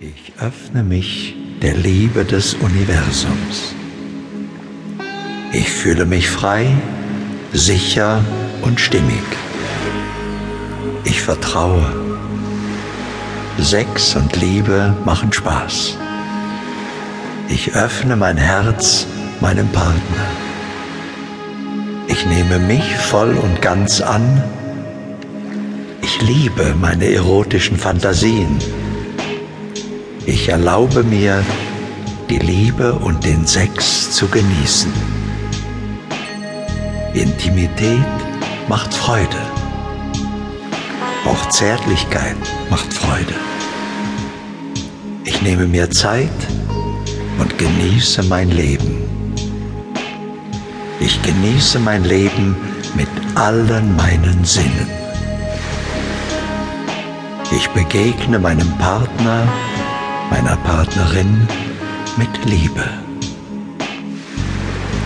Ich öffne mich der Liebe des Universums. Ich fühle mich frei, sicher und stimmig. Ich vertraue. Sex und Liebe machen Spaß. Ich öffne mein Herz meinem Partner. Ich nehme mich voll und ganz an. Ich liebe meine erotischen Fantasien. Ich erlaube mir, die Liebe und den Sex zu genießen. Intimität macht Freude. Auch Zärtlichkeit macht Freude. Ich nehme mir Zeit und genieße mein Leben. Ich genieße mein Leben mit allen meinen Sinnen. Ich begegne meinem Partner meiner Partnerin mit Liebe.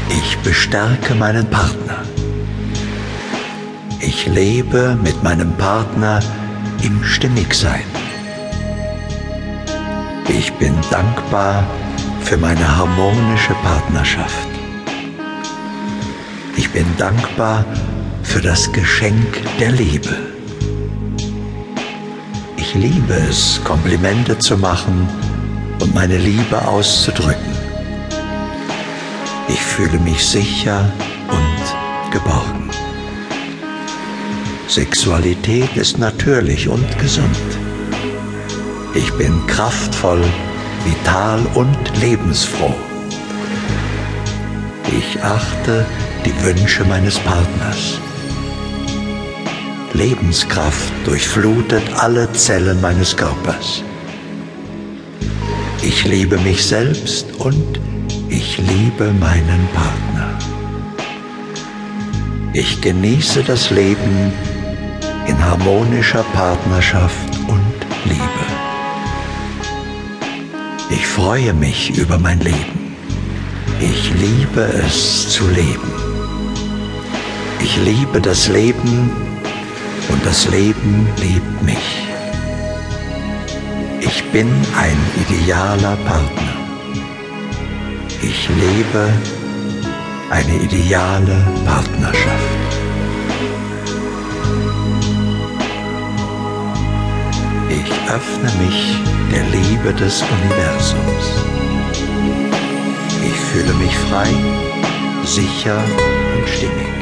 Ich bestärke meinen Partner. Ich lebe mit meinem Partner im Stimmigsein. Ich bin dankbar für meine harmonische Partnerschaft. Ich bin dankbar für das Geschenk der Liebe. Ich liebe es, Komplimente zu machen und meine Liebe auszudrücken. Ich fühle mich sicher und geborgen. Sexualität ist natürlich und gesund. Ich bin kraftvoll, vital und lebensfroh. Ich achte die Wünsche meines Partners. Lebenskraft durchflutet alle Zellen meines Körpers. Ich liebe mich selbst und ich liebe meinen Partner. Ich genieße das Leben in harmonischer Partnerschaft und Liebe. Ich freue mich über mein Leben. Ich liebe es zu leben. Ich liebe das Leben und das Leben liebt mich. Ich bin ein idealer Partner. Ich lebe eine ideale Partnerschaft. Ich öffne mich der Liebe des Universums. Ich fühle mich frei, sicher und stimmig.